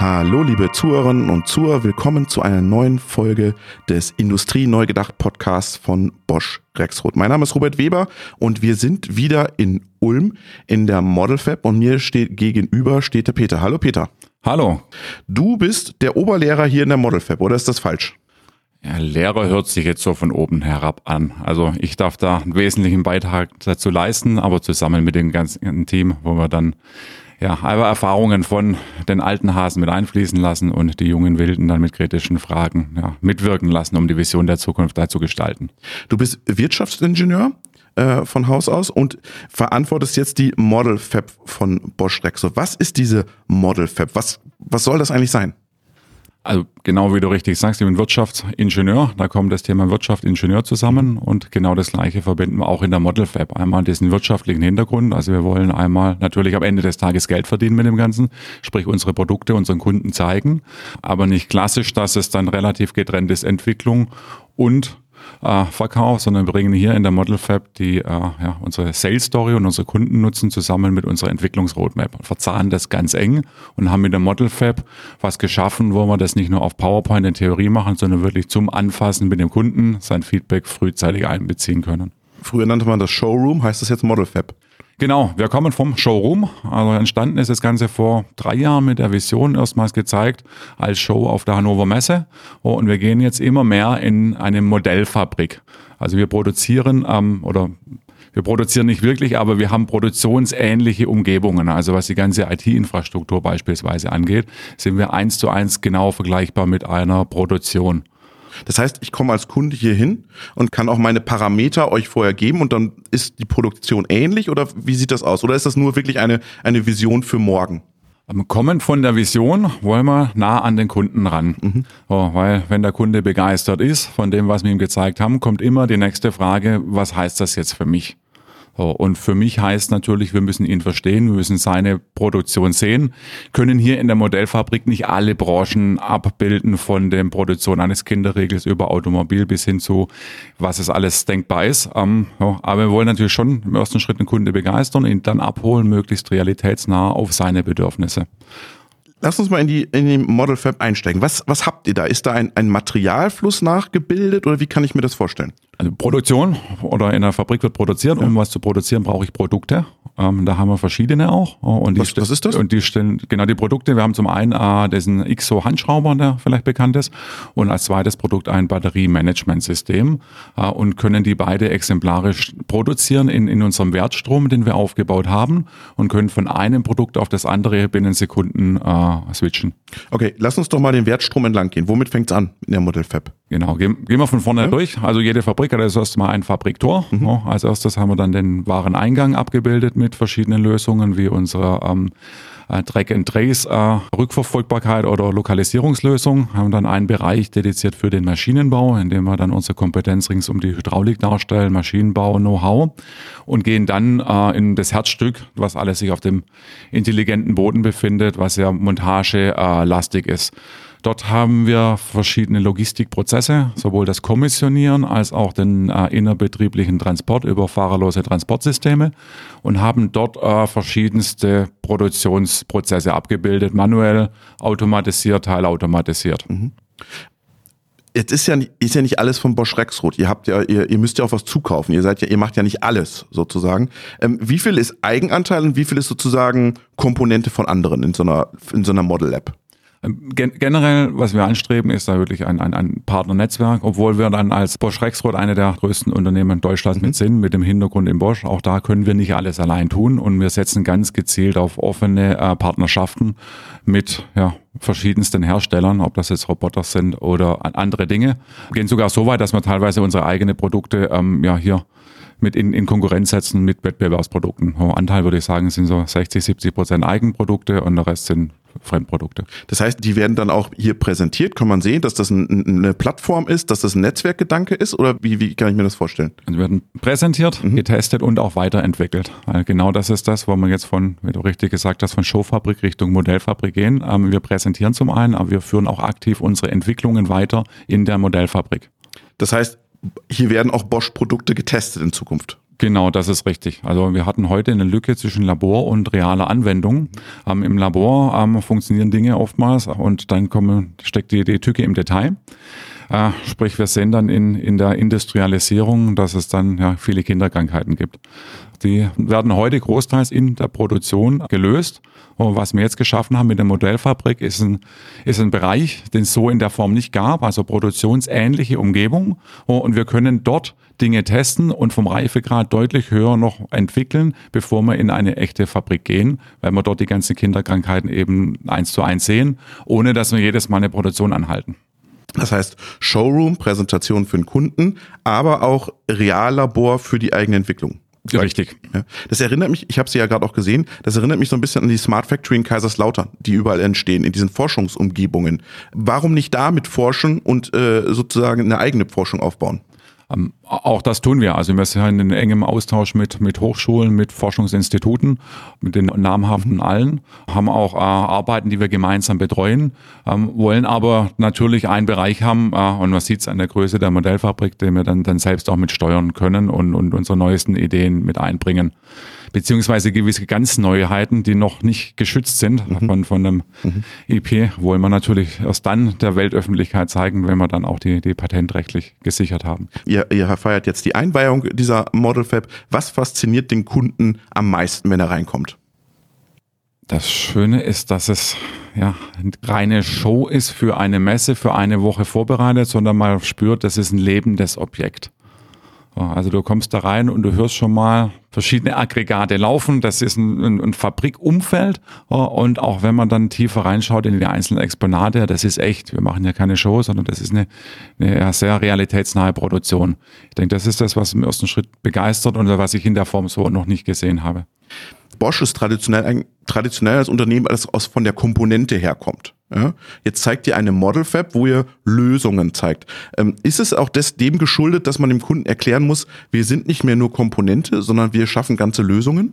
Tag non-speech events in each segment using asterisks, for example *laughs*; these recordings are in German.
Hallo, liebe Zuhörerinnen und Zuhörer, willkommen zu einer neuen Folge des Industrie Neu Gedacht Podcasts von Bosch Rexroth. Mein Name ist Robert Weber und wir sind wieder in Ulm in der Model Fab und mir steht gegenüber steht der Peter. Hallo Peter. Hallo. Du bist der Oberlehrer hier in der Model Fab, oder ist das falsch? Ja, Lehrer hört sich jetzt so von oben herab an. Also ich darf da einen wesentlichen Beitrag dazu leisten, aber zusammen mit dem ganzen Team, wo wir dann ja, aber Erfahrungen von den alten Hasen mit einfließen lassen und die jungen Wilden dann mit kritischen Fragen ja, mitwirken lassen, um die Vision der Zukunft da zu gestalten. Du bist Wirtschaftsingenieur äh, von Haus aus und verantwortest jetzt die Model Fab von Bosch Rexo. Was ist diese Model Fab? Was, was soll das eigentlich sein? Also genau wie du richtig sagst, ich bin Wirtschaftsingenieur, da kommt das Thema Wirtschaft, Ingenieur zusammen. Und genau das gleiche verbinden wir auch in der Model Fab. Einmal diesen wirtschaftlichen Hintergrund, also wir wollen einmal natürlich am Ende des Tages Geld verdienen mit dem Ganzen, sprich unsere Produkte unseren Kunden zeigen, aber nicht klassisch, dass es dann relativ getrennt ist, Entwicklung und äh, Verkauf, sondern bringen hier in der Model Fab die, äh, ja, unsere Sales Story und unsere Kunden nutzen zusammen mit unserer Entwicklungsroadmap und verzahnen das ganz eng und haben mit der Model Fab was geschaffen, wo wir das nicht nur auf PowerPoint in Theorie machen, sondern wirklich zum Anfassen mit dem Kunden sein Feedback frühzeitig einbeziehen können. Früher nannte man das Showroom, heißt das jetzt Model Fab? Genau, wir kommen vom Showroom. Also entstanden ist das Ganze vor drei Jahren mit der Vision erstmals gezeigt als Show auf der Hannover Messe. Und wir gehen jetzt immer mehr in eine Modellfabrik. Also wir produzieren ähm, oder wir produzieren nicht wirklich, aber wir haben produktionsähnliche Umgebungen. Also was die ganze IT-Infrastruktur beispielsweise angeht, sind wir eins zu eins genau vergleichbar mit einer Produktion. Das heißt, ich komme als Kunde hier hin und kann auch meine Parameter euch vorher geben und dann ist die Produktion ähnlich oder wie sieht das aus? Oder ist das nur wirklich eine, eine Vision für morgen? Kommen von der Vision wollen wir nah an den Kunden ran. Mhm. So, weil wenn der Kunde begeistert ist von dem, was wir ihm gezeigt haben, kommt immer die nächste Frage, was heißt das jetzt für mich? Und für mich heißt natürlich, wir müssen ihn verstehen, wir müssen seine Produktion sehen, können hier in der Modellfabrik nicht alle Branchen abbilden, von der Produktion eines Kinderregels über Automobil bis hin zu, was es alles denkbar ist. Ähm, aber wir wollen natürlich schon im ersten Schritt den Kunde begeistern, ihn dann abholen, möglichst realitätsnah auf seine Bedürfnisse. Lass uns mal in die, in die Model Fab einsteigen. Was, was habt ihr da? Ist da ein, ein Materialfluss nachgebildet oder wie kann ich mir das vorstellen? Also Produktion oder in der Fabrik wird produziert. Um was zu produzieren, brauche ich Produkte. Ähm, da haben wir verschiedene auch. Und was, was ist das? Und die stellen genau die Produkte. Wir haben zum einen äh, diesen XO Handschrauber, der vielleicht bekannt ist, und als zweites Produkt ein Batteriemanagementsystem äh, und können die beide exemplarisch produzieren in, in unserem Wertstrom, den wir aufgebaut haben und können von einem Produkt auf das andere binnen Sekunden äh, switchen. Okay, lass uns doch mal den Wertstrom entlang gehen. Womit fängt's an in der Model Fab? Genau, gehen, gehen wir von vorne ja. durch. Also jede Fabrik hat als erstes mal ein Fabriktor. Mhm. als erstes haben wir dann den Wareneingang abgebildet mit verschiedenen Lösungen wie unsere ähm, äh, Track and Trace äh, Rückverfolgbarkeit oder Lokalisierungslösung. Haben dann einen Bereich dediziert für den Maschinenbau, in dem wir dann unsere Kompetenz rings um die Hydraulik darstellen, Maschinenbau, Know-how und gehen dann äh, in das Herzstück, was alles sich auf dem intelligenten Boden befindet, was ja montagelastig äh, ist. Dort haben wir verschiedene Logistikprozesse, sowohl das Kommissionieren als auch den äh, innerbetrieblichen Transport über fahrerlose Transportsysteme und haben dort äh, verschiedenste Produktionsprozesse abgebildet, manuell, automatisiert, teilautomatisiert. Mhm. Jetzt ist ja, nicht, ist ja nicht alles von Bosch Rexroth. Ihr habt ja, ihr, ihr müsst ja auch was zukaufen. Ihr seid ja, ihr macht ja nicht alles sozusagen. Ähm, wie viel ist Eigenanteil und wie viel ist sozusagen Komponente von anderen in so einer, in so einer Model App? Ähm, gen generell, was wir anstreben, ist da wirklich ein, ein, ein Partnernetzwerk, obwohl wir dann als Bosch Rexroth eine der größten Unternehmen Deutschlands mhm. mit sind, mit dem Hintergrund in Bosch. Auch da können wir nicht alles allein tun und wir setzen ganz gezielt auf offene äh, Partnerschaften mit ja, verschiedensten Herstellern, ob das jetzt Roboter sind oder andere Dinge. Wir gehen sogar so weit, dass wir teilweise unsere eigenen Produkte ähm, ja hier mit in, in Konkurrenz setzen mit Wettbewerbsprodukten. Anteil würde ich sagen, sind so 60, 70 Prozent Eigenprodukte und der Rest sind Fremdprodukte. Das heißt, die werden dann auch hier präsentiert. Kann man sehen, dass das ein, eine Plattform ist, dass das ein Netzwerkgedanke ist? Oder wie, wie kann ich mir das vorstellen? Also werden präsentiert, mhm. getestet und auch weiterentwickelt. Weil genau das ist das, wo man jetzt von, wie du richtig gesagt hast, von Showfabrik Richtung Modellfabrik gehen. Ähm, wir präsentieren zum einen, aber wir führen auch aktiv unsere Entwicklungen weiter in der Modellfabrik. Das heißt, hier werden auch Bosch-Produkte getestet in Zukunft. Genau, das ist richtig. Also wir hatten heute eine Lücke zwischen Labor und realer Anwendung. Ähm, Im Labor ähm, funktionieren Dinge oftmals und dann kommen, steckt die, die Tücke im Detail. Äh, sprich, wir sehen dann in, in der Industrialisierung, dass es dann ja, viele Kinderkrankheiten gibt. Die werden heute großteils in der Produktion gelöst. Und was wir jetzt geschaffen haben mit der Modellfabrik ist ein, ist ein Bereich, den es so in der Form nicht gab, also produktionsähnliche Umgebung. Und wir können dort Dinge testen und vom Reifegrad deutlich höher noch entwickeln, bevor wir in eine echte Fabrik gehen, weil wir dort die ganzen Kinderkrankheiten eben eins zu eins sehen, ohne dass wir jedes Mal eine Produktion anhalten. Das heißt Showroom, Präsentation für den Kunden, aber auch Reallabor für die eigene Entwicklung. Richtig. Ja. Das erinnert mich, ich habe sie ja gerade auch gesehen, das erinnert mich so ein bisschen an die Smart Factory in Kaiserslautern, die überall entstehen, in diesen Forschungsumgebungen. Warum nicht damit forschen und äh, sozusagen eine eigene Forschung aufbauen? Ähm, auch das tun wir. Also wir sind in engem Austausch mit, mit Hochschulen, mit Forschungsinstituten, mit den namhaften allen, haben auch äh, Arbeiten, die wir gemeinsam betreuen, ähm, wollen aber natürlich einen Bereich haben, äh, und man sieht es an der Größe der Modellfabrik, den wir dann, dann selbst auch mit steuern können und, und unsere neuesten Ideen mit einbringen beziehungsweise gewisse ganz Neuheiten, die noch nicht geschützt sind mhm. von, von einem mhm. IP, wollen wir natürlich erst dann der Weltöffentlichkeit zeigen, wenn wir dann auch die, die patentrechtlich gesichert haben. Ihr, ihr feiert jetzt die Einweihung dieser Model Fab. Was fasziniert den Kunden am meisten, wenn er reinkommt? Das Schöne ist, dass es ja reine Show ist für eine Messe, für eine Woche vorbereitet, sondern man spürt, das ist ein lebendes Objekt. Also du kommst da rein und du hörst schon mal verschiedene Aggregate laufen. Das ist ein, ein, ein Fabrikumfeld. Und auch wenn man dann tiefer reinschaut in die einzelnen Exponate, das ist echt. Wir machen ja keine Show, sondern das ist eine, eine sehr realitätsnahe Produktion. Ich denke, das ist das, was im ersten Schritt begeistert und was ich in der Form so noch nicht gesehen habe. Bosch ist traditionell ein traditionell als Unternehmen, das aus von der Komponente herkommt. Ja? Jetzt zeigt ihr eine Model Fab, wo ihr Lösungen zeigt. Ähm, ist es auch des, dem geschuldet, dass man dem Kunden erklären muss, wir sind nicht mehr nur Komponente, sondern wir schaffen ganze Lösungen?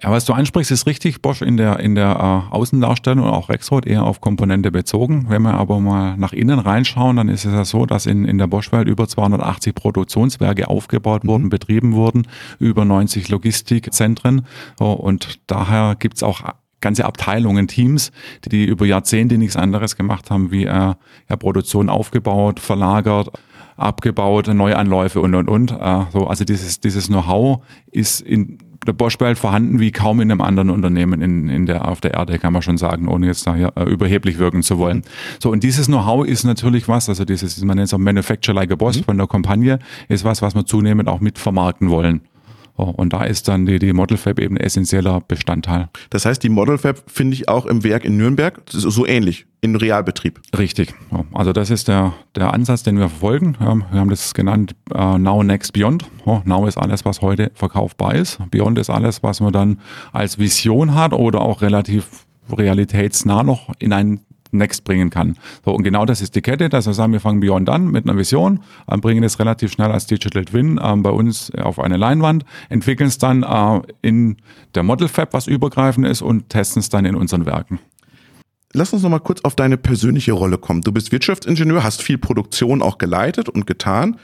Ja, was du ansprichst, ist richtig. Bosch in der, in der äh, Außendarstellung und auch Rexroth eher auf Komponente bezogen. Wenn wir aber mal nach innen reinschauen, dann ist es ja so, dass in, in der Bosch-Welt über 280 Produktionswerke aufgebaut wurden, mhm. betrieben wurden, über 90 Logistikzentren. Und daher gibt's auch ganze Abteilungen, Teams, die, die über Jahrzehnte nichts anderes gemacht haben, wie äh, ja, Produktion aufgebaut, verlagert, abgebaut, Neuanläufe und und und. Äh, so, also dieses, dieses Know-how ist in der Bosch-Welt vorhanden wie kaum in einem anderen Unternehmen in, in der, auf der Erde, kann man schon sagen, ohne jetzt da ja, äh, überheblich wirken zu wollen. So, und dieses Know-how ist natürlich was, also dieses, man nennt es auch Manufacture like a Boss mhm. von der Kampagne, ist was, was wir zunehmend auch mit vermarkten wollen. Und da ist dann die, die Model Fab eben ein essentieller Bestandteil. Das heißt, die Model Fab finde ich auch im Werk in Nürnberg so ähnlich, in Realbetrieb. Richtig. Also das ist der, der Ansatz, den wir verfolgen. Wir haben das genannt uh, Now, Next, Beyond. Now ist alles, was heute verkaufbar ist. Beyond ist alles, was man dann als Vision hat oder auch relativ realitätsnah noch in ein Next bringen kann. So, und genau das ist die Kette, dass wir sagen, wir fangen Beyond an mit einer Vision, äh, bringen es relativ schnell als Digital Twin äh, bei uns auf eine Leinwand, entwickeln es dann äh, in der Model Fab, was übergreifend ist, und testen es dann in unseren Werken lass uns noch mal kurz auf deine persönliche Rolle kommen. Du bist Wirtschaftsingenieur, hast viel Produktion auch geleitet und getan.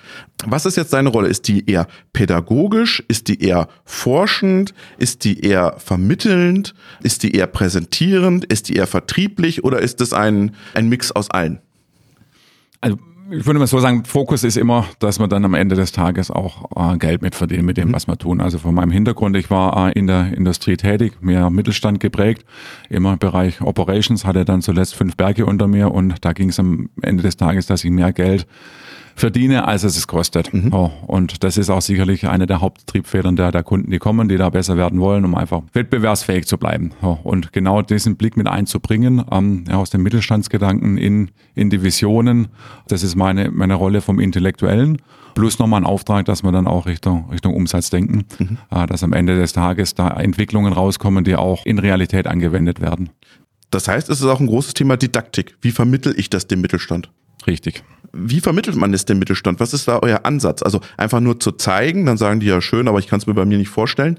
Was ist jetzt deine Rolle? Ist die eher pädagogisch? Ist die eher forschend? Ist die eher vermittelnd? Ist die eher präsentierend? Ist die eher vertrieblich? Oder ist es ein, ein Mix aus allen? Also ich würde mal so sagen, Fokus ist immer, dass wir dann am Ende des Tages auch äh, Geld mitverdienen mit dem, mhm. was wir tun. Also von meinem Hintergrund, ich war äh, in der Industrie tätig, mehr Mittelstand geprägt, immer im Bereich Operations, hatte dann zuletzt fünf Berge unter mir und da ging es am Ende des Tages, dass ich mehr Geld verdiene, als es es kostet. Mhm. Oh, und das ist auch sicherlich eine der Haupttriebfedern der, der Kunden, die kommen, die da besser werden wollen, um einfach wettbewerbsfähig zu bleiben. Oh, und genau diesen Blick mit einzubringen, ähm, ja, aus dem Mittelstandsgedanken in, in die Visionen, das ist meine, meine Rolle vom Intellektuellen. Plus nochmal ein Auftrag, dass wir dann auch Richtung, Richtung Umsatz denken, mhm. äh, dass am Ende des Tages da Entwicklungen rauskommen, die auch in Realität angewendet werden. Das heißt, es ist auch ein großes Thema Didaktik. Wie vermittel ich das dem Mittelstand? Richtig wie vermittelt man es dem Mittelstand? Was ist da euer Ansatz? Also einfach nur zu zeigen, dann sagen die ja schön, aber ich kann es mir bei mir nicht vorstellen.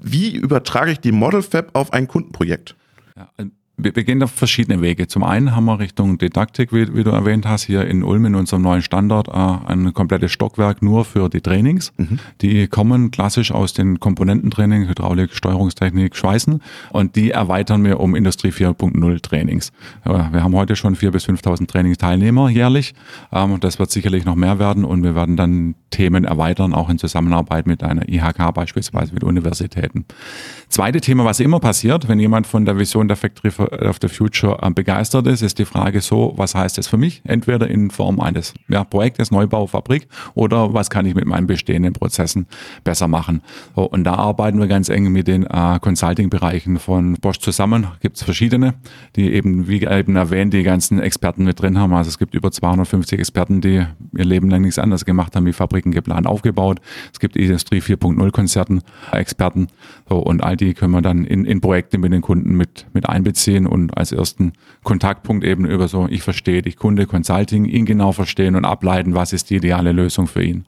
Wie übertrage ich die Model Fab auf ein Kundenprojekt? Ja, wir, wir gehen auf verschiedene Wege. Zum einen haben wir Richtung Didaktik, wie, wie du erwähnt hast, hier in Ulm in unserem neuen Standort äh, ein komplettes Stockwerk nur für die Trainings. Mhm. Die kommen klassisch aus den Komponententraining, Hydraulik, Steuerungstechnik, Schweißen und die erweitern wir um Industrie 4.0 Trainings. Wir haben heute schon 4.000 bis 5.000 Trainingsteilnehmer jährlich. Ähm, das wird sicherlich noch mehr werden und wir werden dann Themen erweitern, auch in Zusammenarbeit mit einer IHK beispielsweise, mit Universitäten. Zweite Thema, was immer passiert, wenn jemand von der Vision der Factory of the Future äh, begeistert ist, ist die Frage so, was heißt das für mich? Entweder in Form eines ja, Projektes, Neubau, Fabrik oder was kann ich mit meinen bestehenden Prozessen besser machen? So, und da arbeiten wir ganz eng mit den äh, Consulting-Bereichen von Bosch zusammen. Gibt es verschiedene, die eben, wie eben erwähnt, die ganzen Experten mit drin haben. Also es gibt über 250 Experten, die ihr Leben lang nichts anderes gemacht haben, wie Fabriken geplant, aufgebaut. Es gibt Industrie 4.0 Konzerten, Experten. So, und all die können wir dann in, in Projekte mit den Kunden mit, mit einbeziehen sehen und als ersten Kontaktpunkt eben über so, ich verstehe dich, Kunde, Consulting, ihn genau verstehen und ableiten, was ist die ideale Lösung für ihn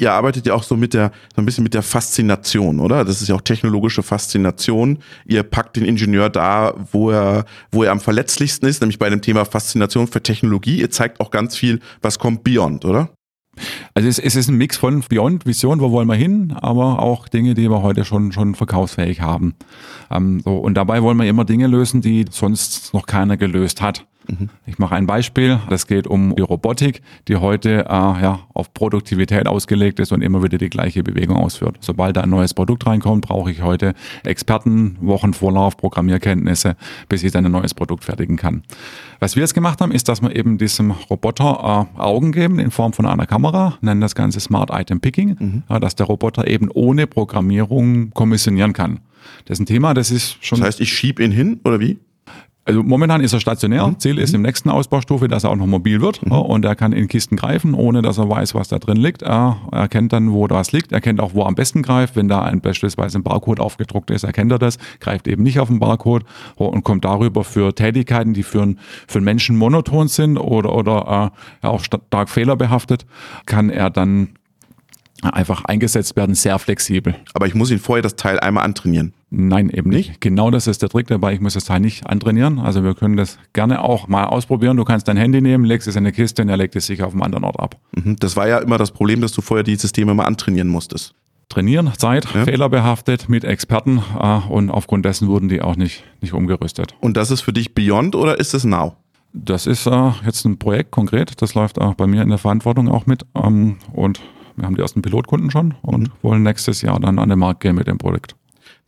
ihr arbeitet ja auch so mit der, so ein bisschen mit der Faszination, oder? Das ist ja auch technologische Faszination. Ihr packt den Ingenieur da, wo er, wo er am verletzlichsten ist, nämlich bei dem Thema Faszination für Technologie. Ihr zeigt auch ganz viel, was kommt beyond, oder? Also es, es, ist ein Mix von Beyond, Vision, wo wollen wir hin, aber auch Dinge, die wir heute schon, schon verkaufsfähig haben. Ähm, so, und dabei wollen wir immer Dinge lösen, die sonst noch keiner gelöst hat. Ich mache ein Beispiel. Das geht um die Robotik, die heute äh, ja, auf Produktivität ausgelegt ist und immer wieder die gleiche Bewegung ausführt. Sobald da ein neues Produkt reinkommt, brauche ich heute Experten, Wochenvorlauf, Programmierkenntnisse, bis ich dann ein neues Produkt fertigen kann. Was wir jetzt gemacht haben, ist, dass wir eben diesem Roboter äh, Augen geben in Form von einer Kamera, nennen das Ganze Smart Item Picking, mhm. ja, dass der Roboter eben ohne Programmierung kommissionieren kann. Das ist ein Thema, das ist schon. Das heißt, ich schiebe ihn hin oder wie? Also momentan ist er stationär. Mhm. Ziel ist mhm. im nächsten Ausbaustufe, dass er auch noch mobil wird mhm. und er kann in Kisten greifen, ohne dass er weiß, was da drin liegt. Er erkennt dann, wo das liegt. Er kennt auch, wo er am besten greift. Wenn da ein, beispielsweise ein Barcode aufgedruckt ist, erkennt er das, greift eben nicht auf den Barcode und kommt darüber für Tätigkeiten, die für, für einen Menschen monoton sind oder, oder äh, auch stark fehlerbehaftet, kann er dann einfach eingesetzt werden, sehr flexibel. Aber ich muss ihn vorher das Teil einmal antrainieren. Nein, eben nicht. nicht. Genau das ist der Trick dabei. Ich muss das Teil nicht antrainieren. Also wir können das gerne auch mal ausprobieren. Du kannst dein Handy nehmen, legst es in eine Kiste und er legt es sich auf einem anderen Ort ab. Mhm. Das war ja immer das Problem, dass du vorher die Systeme mal antrainieren musstest. Trainieren, Zeit, ja. fehlerbehaftet mit Experten äh, und aufgrund dessen wurden die auch nicht, nicht umgerüstet. Und das ist für dich Beyond oder ist es Now? Das ist äh, jetzt ein Projekt konkret, das läuft auch bei mir in der Verantwortung auch mit ähm, und wir haben die ersten Pilotkunden schon und mhm. wollen nächstes Jahr dann an den Markt gehen mit dem Projekt.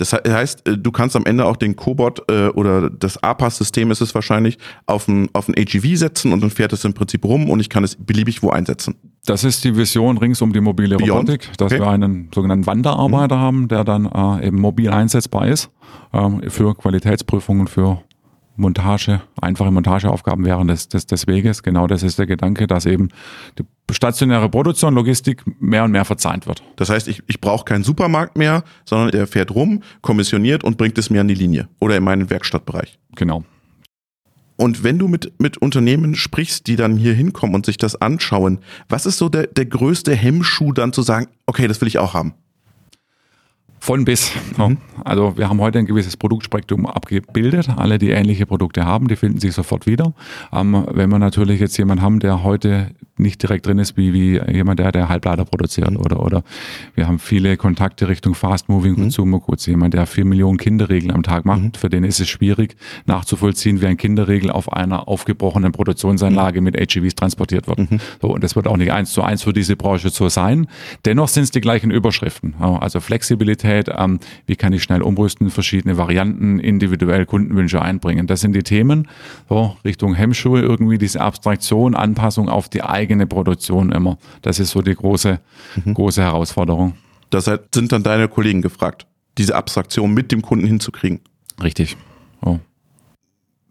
Das heißt, äh, du kannst am Ende auch den Cobot äh, oder das APAS-System ist es wahrscheinlich auf ein, auf ein AGV setzen und dann fährt es im Prinzip rum und ich kann es beliebig wo einsetzen. Das ist die Vision rings um die mobile Beyond. Robotik, dass okay. wir einen sogenannten Wanderarbeiter mhm. haben, der dann äh, eben mobil einsetzbar ist äh, für Qualitätsprüfungen, für Montage, einfache Montageaufgaben während des, des, des Weges. Genau das ist der Gedanke, dass eben die stationäre Produktion, Logistik mehr und mehr verzahnt wird. Das heißt, ich, ich brauche keinen Supermarkt mehr, sondern er fährt rum, kommissioniert und bringt es mir an die Linie oder in meinen Werkstattbereich. Genau. Und wenn du mit, mit Unternehmen sprichst, die dann hier hinkommen und sich das anschauen, was ist so der, der größte Hemmschuh dann zu sagen, okay, das will ich auch haben? Von bis. Mhm. Also wir haben heute ein gewisses Produktspektrum abgebildet. Alle, die ähnliche Produkte haben, die finden sich sofort wieder. Ähm, wenn wir natürlich jetzt jemanden haben, der heute nicht direkt drin ist, wie, wie jemand, der, der Halbleiter produziert mhm. oder, oder wir haben viele Kontakte Richtung Fast Moving mhm. Consumer Goods. Jemand, der vier Millionen Kinderregeln am Tag macht, mhm. für den ist es schwierig nachzuvollziehen, wie ein Kinderregel auf einer aufgebrochenen Produktionsanlage mit HEVs transportiert wird. Mhm. So, und das wird auch nicht eins zu eins für diese Branche so sein. Dennoch sind es die gleichen Überschriften. Also Flexibilität, Qualität, ähm, wie kann ich schnell umrüsten, verschiedene Varianten, individuell Kundenwünsche einbringen. Das sind die Themen, so Richtung Hemmschuhe irgendwie, diese Abstraktion, Anpassung auf die eigene Produktion immer. Das ist so die große, mhm. große Herausforderung. Das sind dann deine Kollegen gefragt, diese Abstraktion mit dem Kunden hinzukriegen. Richtig. Oh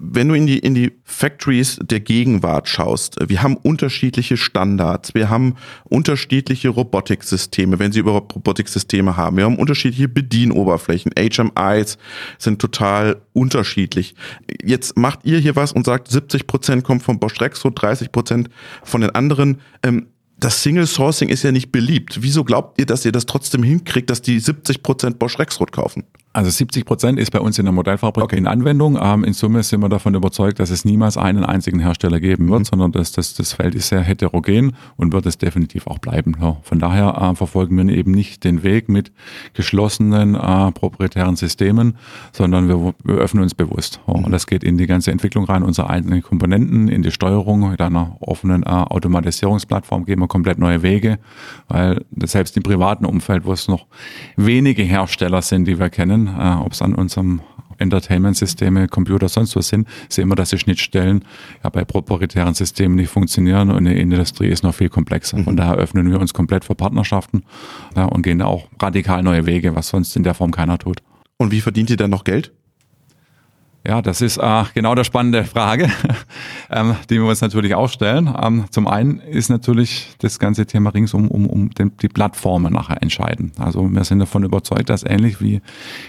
wenn du in die, in die Factories der Gegenwart schaust, wir haben unterschiedliche Standards, wir haben unterschiedliche Robotiksysteme, wenn sie überhaupt Robotiksysteme haben, wir haben unterschiedliche Bedienoberflächen, HMIs sind total unterschiedlich. Jetzt macht ihr hier was und sagt, 70 Prozent kommt von Bosch Rexroth, 30 Prozent von den anderen. Ähm, das Single Sourcing ist ja nicht beliebt. Wieso glaubt ihr, dass ihr das trotzdem hinkriegt, dass die 70 Prozent Bosch Rexroth kaufen? Also 70 Prozent ist bei uns in der Modellfabrik Okay. in Anwendung. Ähm, in Summe sind wir davon überzeugt, dass es niemals einen einzigen Hersteller geben Mhm. wird, sondern dass das, das Feld ist sehr heterogen und wird es definitiv auch bleiben. Ja, von daher äh, verfolgen wir eben nicht den Weg mit geschlossenen äh, proprietären Systemen, sondern wir, wir öffnen uns bewusst. Ja, Mhm. Und das geht in die ganze Entwicklung rein, unsere eigenen Komponenten, in die Steuerung mit einer offenen äh, Automatisierungsplattform gehen wir komplett neue Wege, weil selbst im privaten Umfeld, wo es noch wenige Hersteller sind, die wir kennen, äh, ob es an unserem Entertainment-Systeme, Computer, sonst was sind, sehen wir, dass die Schnittstellen ja bei proprietären Systemen nicht funktionieren und die Industrie ist noch viel komplexer. Von daher öffnen wir uns komplett für Partnerschaften ja, und gehen da auch radikal neue Wege, was sonst in der Form keiner tut. Und wie verdient ihr dann noch Geld? Ja, das ist äh, genau der spannende Frage, *laughs* ähm, die wir uns natürlich auch stellen. Ähm, zum einen ist natürlich das ganze Thema ringsum um, um den, die Plattformen nachher entscheiden. Also wir sind davon überzeugt, dass ähnlich wie,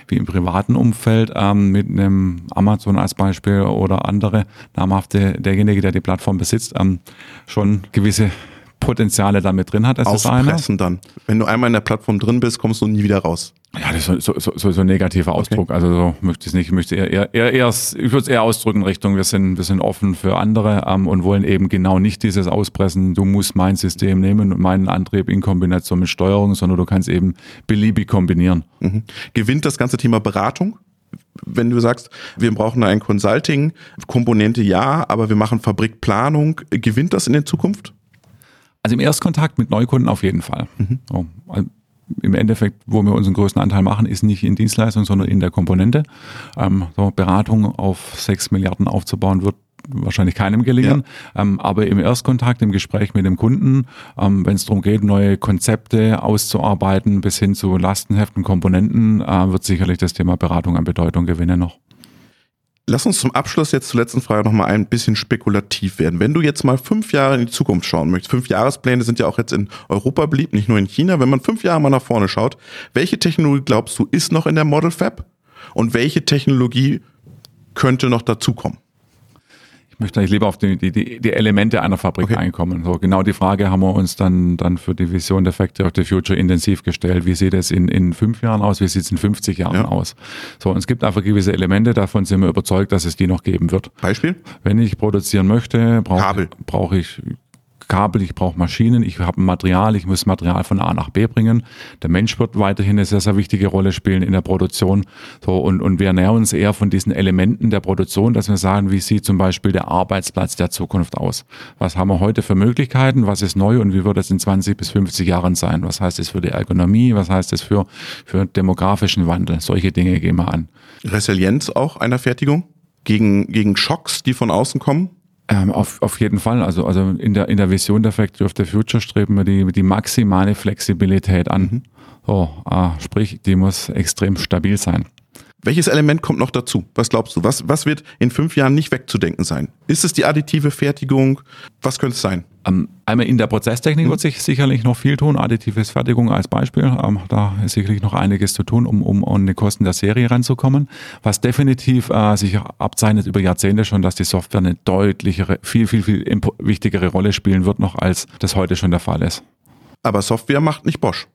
wie im privaten Umfeld ähm, mit einem Amazon als Beispiel oder andere namhafte, derjenige, der die Plattform besitzt, ähm, schon gewisse Potenziale damit drin hat. Das ist. Auspressen dann. Wenn du einmal in der Plattform drin bist, kommst du nie wieder raus. Ja, das ist so, so, so, so ein negativer Ausdruck. Also so möchte ich es nicht. Ich möchte eher, eher, eher, ich würde es eher ausdrücken in Richtung, wir sind, wir sind offen für andere ähm, und wollen eben genau nicht dieses Auspressen, du musst mein System nehmen und meinen Antrieb in Kombination mit Steuerung, sondern du kannst eben beliebig kombinieren. Mhm. Gewinnt das ganze Thema Beratung? Wenn du sagst, wir brauchen da ein Consulting, Komponente ja, aber wir machen Fabrikplanung, gewinnt das in der Zukunft? Also im Erstkontakt mit Neukunden auf jeden Fall. So, also Im Endeffekt, wo wir unseren größten Anteil machen, ist nicht in Dienstleistung, sondern in der Komponente. Ähm, so Beratung auf sechs Milliarden aufzubauen, wird wahrscheinlich keinem gelingen. Ähm, aber im Erstkontakt, im Gespräch mit dem Kunden, ähm, wenn es darum geht, neue Konzepte auszuarbeiten, bis hin zu Lastenheften, Komponenten, äh, wird sicherlich das Thema Beratung an Bedeutung gewinnen noch. Lass uns zum Abschluss jetzt zur letzten Frage nochmal ein bisschen spekulativ werden. Wenn du jetzt mal fünf Jahre in die Zukunft schauen möchtest, fünf Jahrespläne sind ja auch jetzt in Europa beliebt, nicht nur in China. Wenn man fünf Jahre mal nach vorne schaut, welche Technologie glaubst du ist noch in der Model Fab und welche Technologie könnte noch dazukommen? Ich möchte eigentlich lieber auf die, die, die Elemente einer Fabrik Okay. einkommen. So genau die Frage haben wir uns dann, dann für die Vision der Factory of the Future intensiv gestellt. Wie sieht es in, in fünf Jahren aus? Wie sieht es in 50 Jahren Ja. aus? So, und es gibt einfach gewisse Elemente, davon sind wir überzeugt, dass es die noch geben wird. Beispiel? Wenn ich produzieren möchte, brauche Kabel. brauche ich Kabel, ich brauche Maschinen, ich habe Material, ich muss Material von A nach B bringen. Der Mensch wird weiterhin eine sehr, sehr wichtige Rolle spielen in der Produktion. So, und, und wir nähern uns eher von diesen Elementen der Produktion, dass wir sagen, wie sieht zum Beispiel der Arbeitsplatz der Zukunft aus? Was haben wir heute für Möglichkeiten? Was ist neu und wie wird es in 20 bis 50 Jahren sein? Was heißt es für die Ergonomie? Was heißt es für, für demografischen Wandel? Solche Dinge gehen wir an. Resilienz auch einer Fertigung? Gegen, gegen Schocks, die von außen kommen? Ähm, auf, auf jeden Fall. Also, also in, der, in der Vision der Factory of the Future streben wir die, die maximale Flexibilität an. So, äh, sprich, die muss extrem stabil sein. Welches Element kommt noch dazu? Was glaubst du? Was, was wird in fünf Jahren nicht wegzudenken sein? Ist es die additive Fertigung? Was könnte es sein? Ähm, einmal in der Prozesstechnik wird sich sicherlich noch viel tun. Additives Fertigung als Beispiel. Ähm, da ist sicherlich noch einiges zu tun, um, um an die Kosten der Serie ranzukommen. Was definitiv äh, sich abzeichnet über Jahrzehnte schon, dass die Software eine deutlichere, viel, viel, viel wichtigere Rolle spielen wird noch, als das heute schon der Fall ist. Aber Software macht nicht Bosch.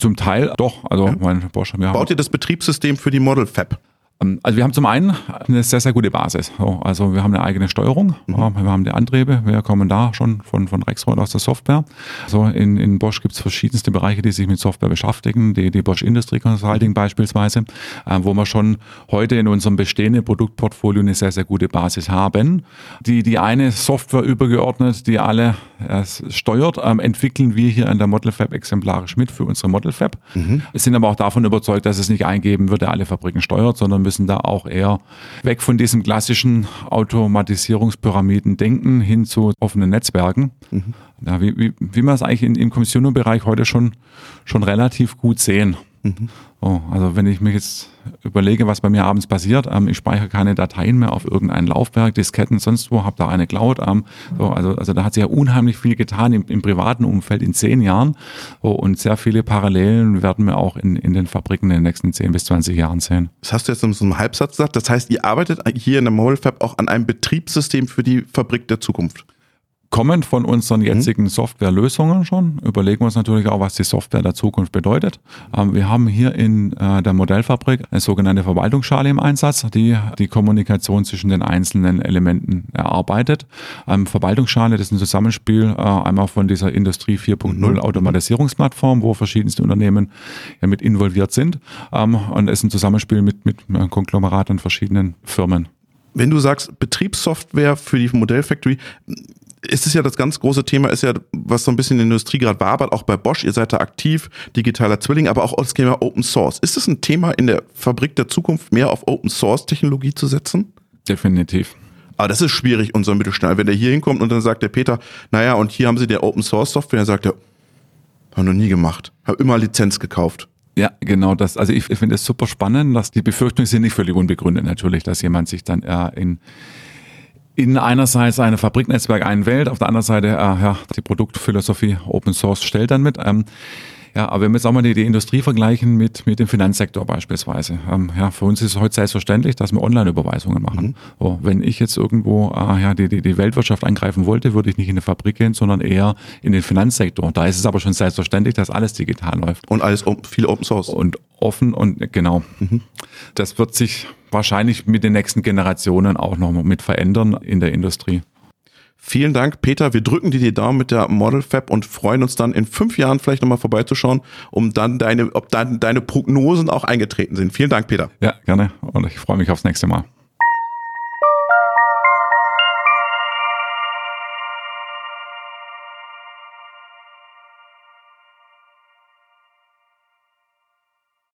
Zum Teil doch. Also mein Bosch, haben Baut ihr das Betriebssystem für die Model Fab? Ähm, Also wir haben zum einen eine sehr, sehr gute Basis. So, Also wir haben eine eigene Steuerung, ja, wir haben die Antriebe, wir kommen da schon von, von Rexroth aus der Software. So in, in Bosch gibt es verschiedenste Bereiche, die sich mit Software beschäftigen, die, die Bosch Industry Consulting beispielsweise, äh, wo wir schon heute in unserem bestehenden Produktportfolio eine sehr, sehr gute Basis haben. Die, die eine Software übergeordnet, die alle äh, steuert, ähm, entwickeln wir hier an der Model Fab exemplarisch mit für unsere Model Fab. Wir sind aber auch davon überzeugt, dass es nicht eingeben wird, der alle Fabriken steuert, sondern müssen da auch eher weg von diesem klassischen Automatisierungspyramiden denken hin zu offenen Netzwerken. Ja, wie, wie, wie wir es eigentlich in, im Consumer-Bereich heute schon, schon relativ gut sehen. Oh, also wenn ich mich jetzt überlege, was bei mir abends passiert, ähm, ich speichere keine Dateien mehr auf irgendein Laufwerk, Disketten, sonst wo, habe da eine Cloud. Ähm, so, also, also da hat sich ja unheimlich viel getan im, im privaten Umfeld in zehn Jahren. Oh, und sehr viele Parallelen werden wir auch in, in den Fabriken in den nächsten 10 bis 20 Jahren sehen. Das hast du jetzt in so einem Halbsatz gesagt. Das heißt, ihr arbeitet hier in der Model Fab auch an einem Betriebssystem für die Fabrik der Zukunft. Kommen von unseren jetzigen Softwarelösungen schon, überlegen wir uns natürlich auch, was die Software der Zukunft bedeutet. Ähm, wir haben hier in äh, der Modellfabrik eine sogenannte Verwaltungsschale im Einsatz, die die Kommunikation zwischen den einzelnen Elementen erarbeitet. Ähm, Verwaltungsschale, das ist ein Zusammenspiel äh, einmal von dieser Industrie 4.0 mhm. Automatisierungsplattform, wo verschiedenste Unternehmen ja mit involviert sind. Ähm, und es ist ein Zusammenspiel mit, mit Konglomerat an verschiedenen Firmen. Wenn du sagst Betriebssoftware für die Modellfactory, ist es ja das ganz große Thema, ist ja, was so ein bisschen in der Industrie gerade wabert, auch bei Bosch, ihr seid da aktiv, digitaler Zwilling, aber auch das Thema Open Source. Ist es ein Thema in der Fabrik der Zukunft, mehr auf Open Source Technologie zu setzen? Definitiv. Aber das ist schwierig, unser Mittelstand. Wenn der hier hinkommt und dann sagt der Peter, naja, und hier haben sie der Open Source Software, dann sagt er, hab noch nie gemacht, hab immer Lizenz gekauft. Ja, genau das. Also ich, ich finde es super spannend, dass die Befürchtungen sind nicht völlig unbegründet natürlich, dass jemand sich dann äh, in in einerseits eine Fabriknetzwerk einwählt, auf der anderen Seite äh, ja, die Produktphilosophie Open Source stellt dann mit. Ähm, ja, aber wenn wir jetzt auch mal die, die Industrie vergleichen mit, mit dem Finanzsektor beispielsweise. Ähm, ja, für uns ist es heute selbstverständlich, dass wir Online-Überweisungen machen. Mhm. So, wenn ich jetzt irgendwo äh, ja, die, die, die Weltwirtschaft angreifen wollte, würde ich nicht in eine Fabrik gehen, sondern eher in den Finanzsektor. Da ist es aber schon selbstverständlich, dass alles digital läuft. Und alles viel Open Source. Und offen und genau. Mhm. Das wird sich wahrscheinlich mit den nächsten Generationen auch noch mit verändern in der Industrie. Vielen Dank, Peter. Wir drücken dir die Daumen mit der Model Fab und freuen uns dann in fünf Jahren vielleicht nochmal vorbeizuschauen, um dann deine, ob dann deine Prognosen auch eingetreten sind. Vielen Dank, Peter. Ja, gerne. Und ich freue mich aufs nächste Mal.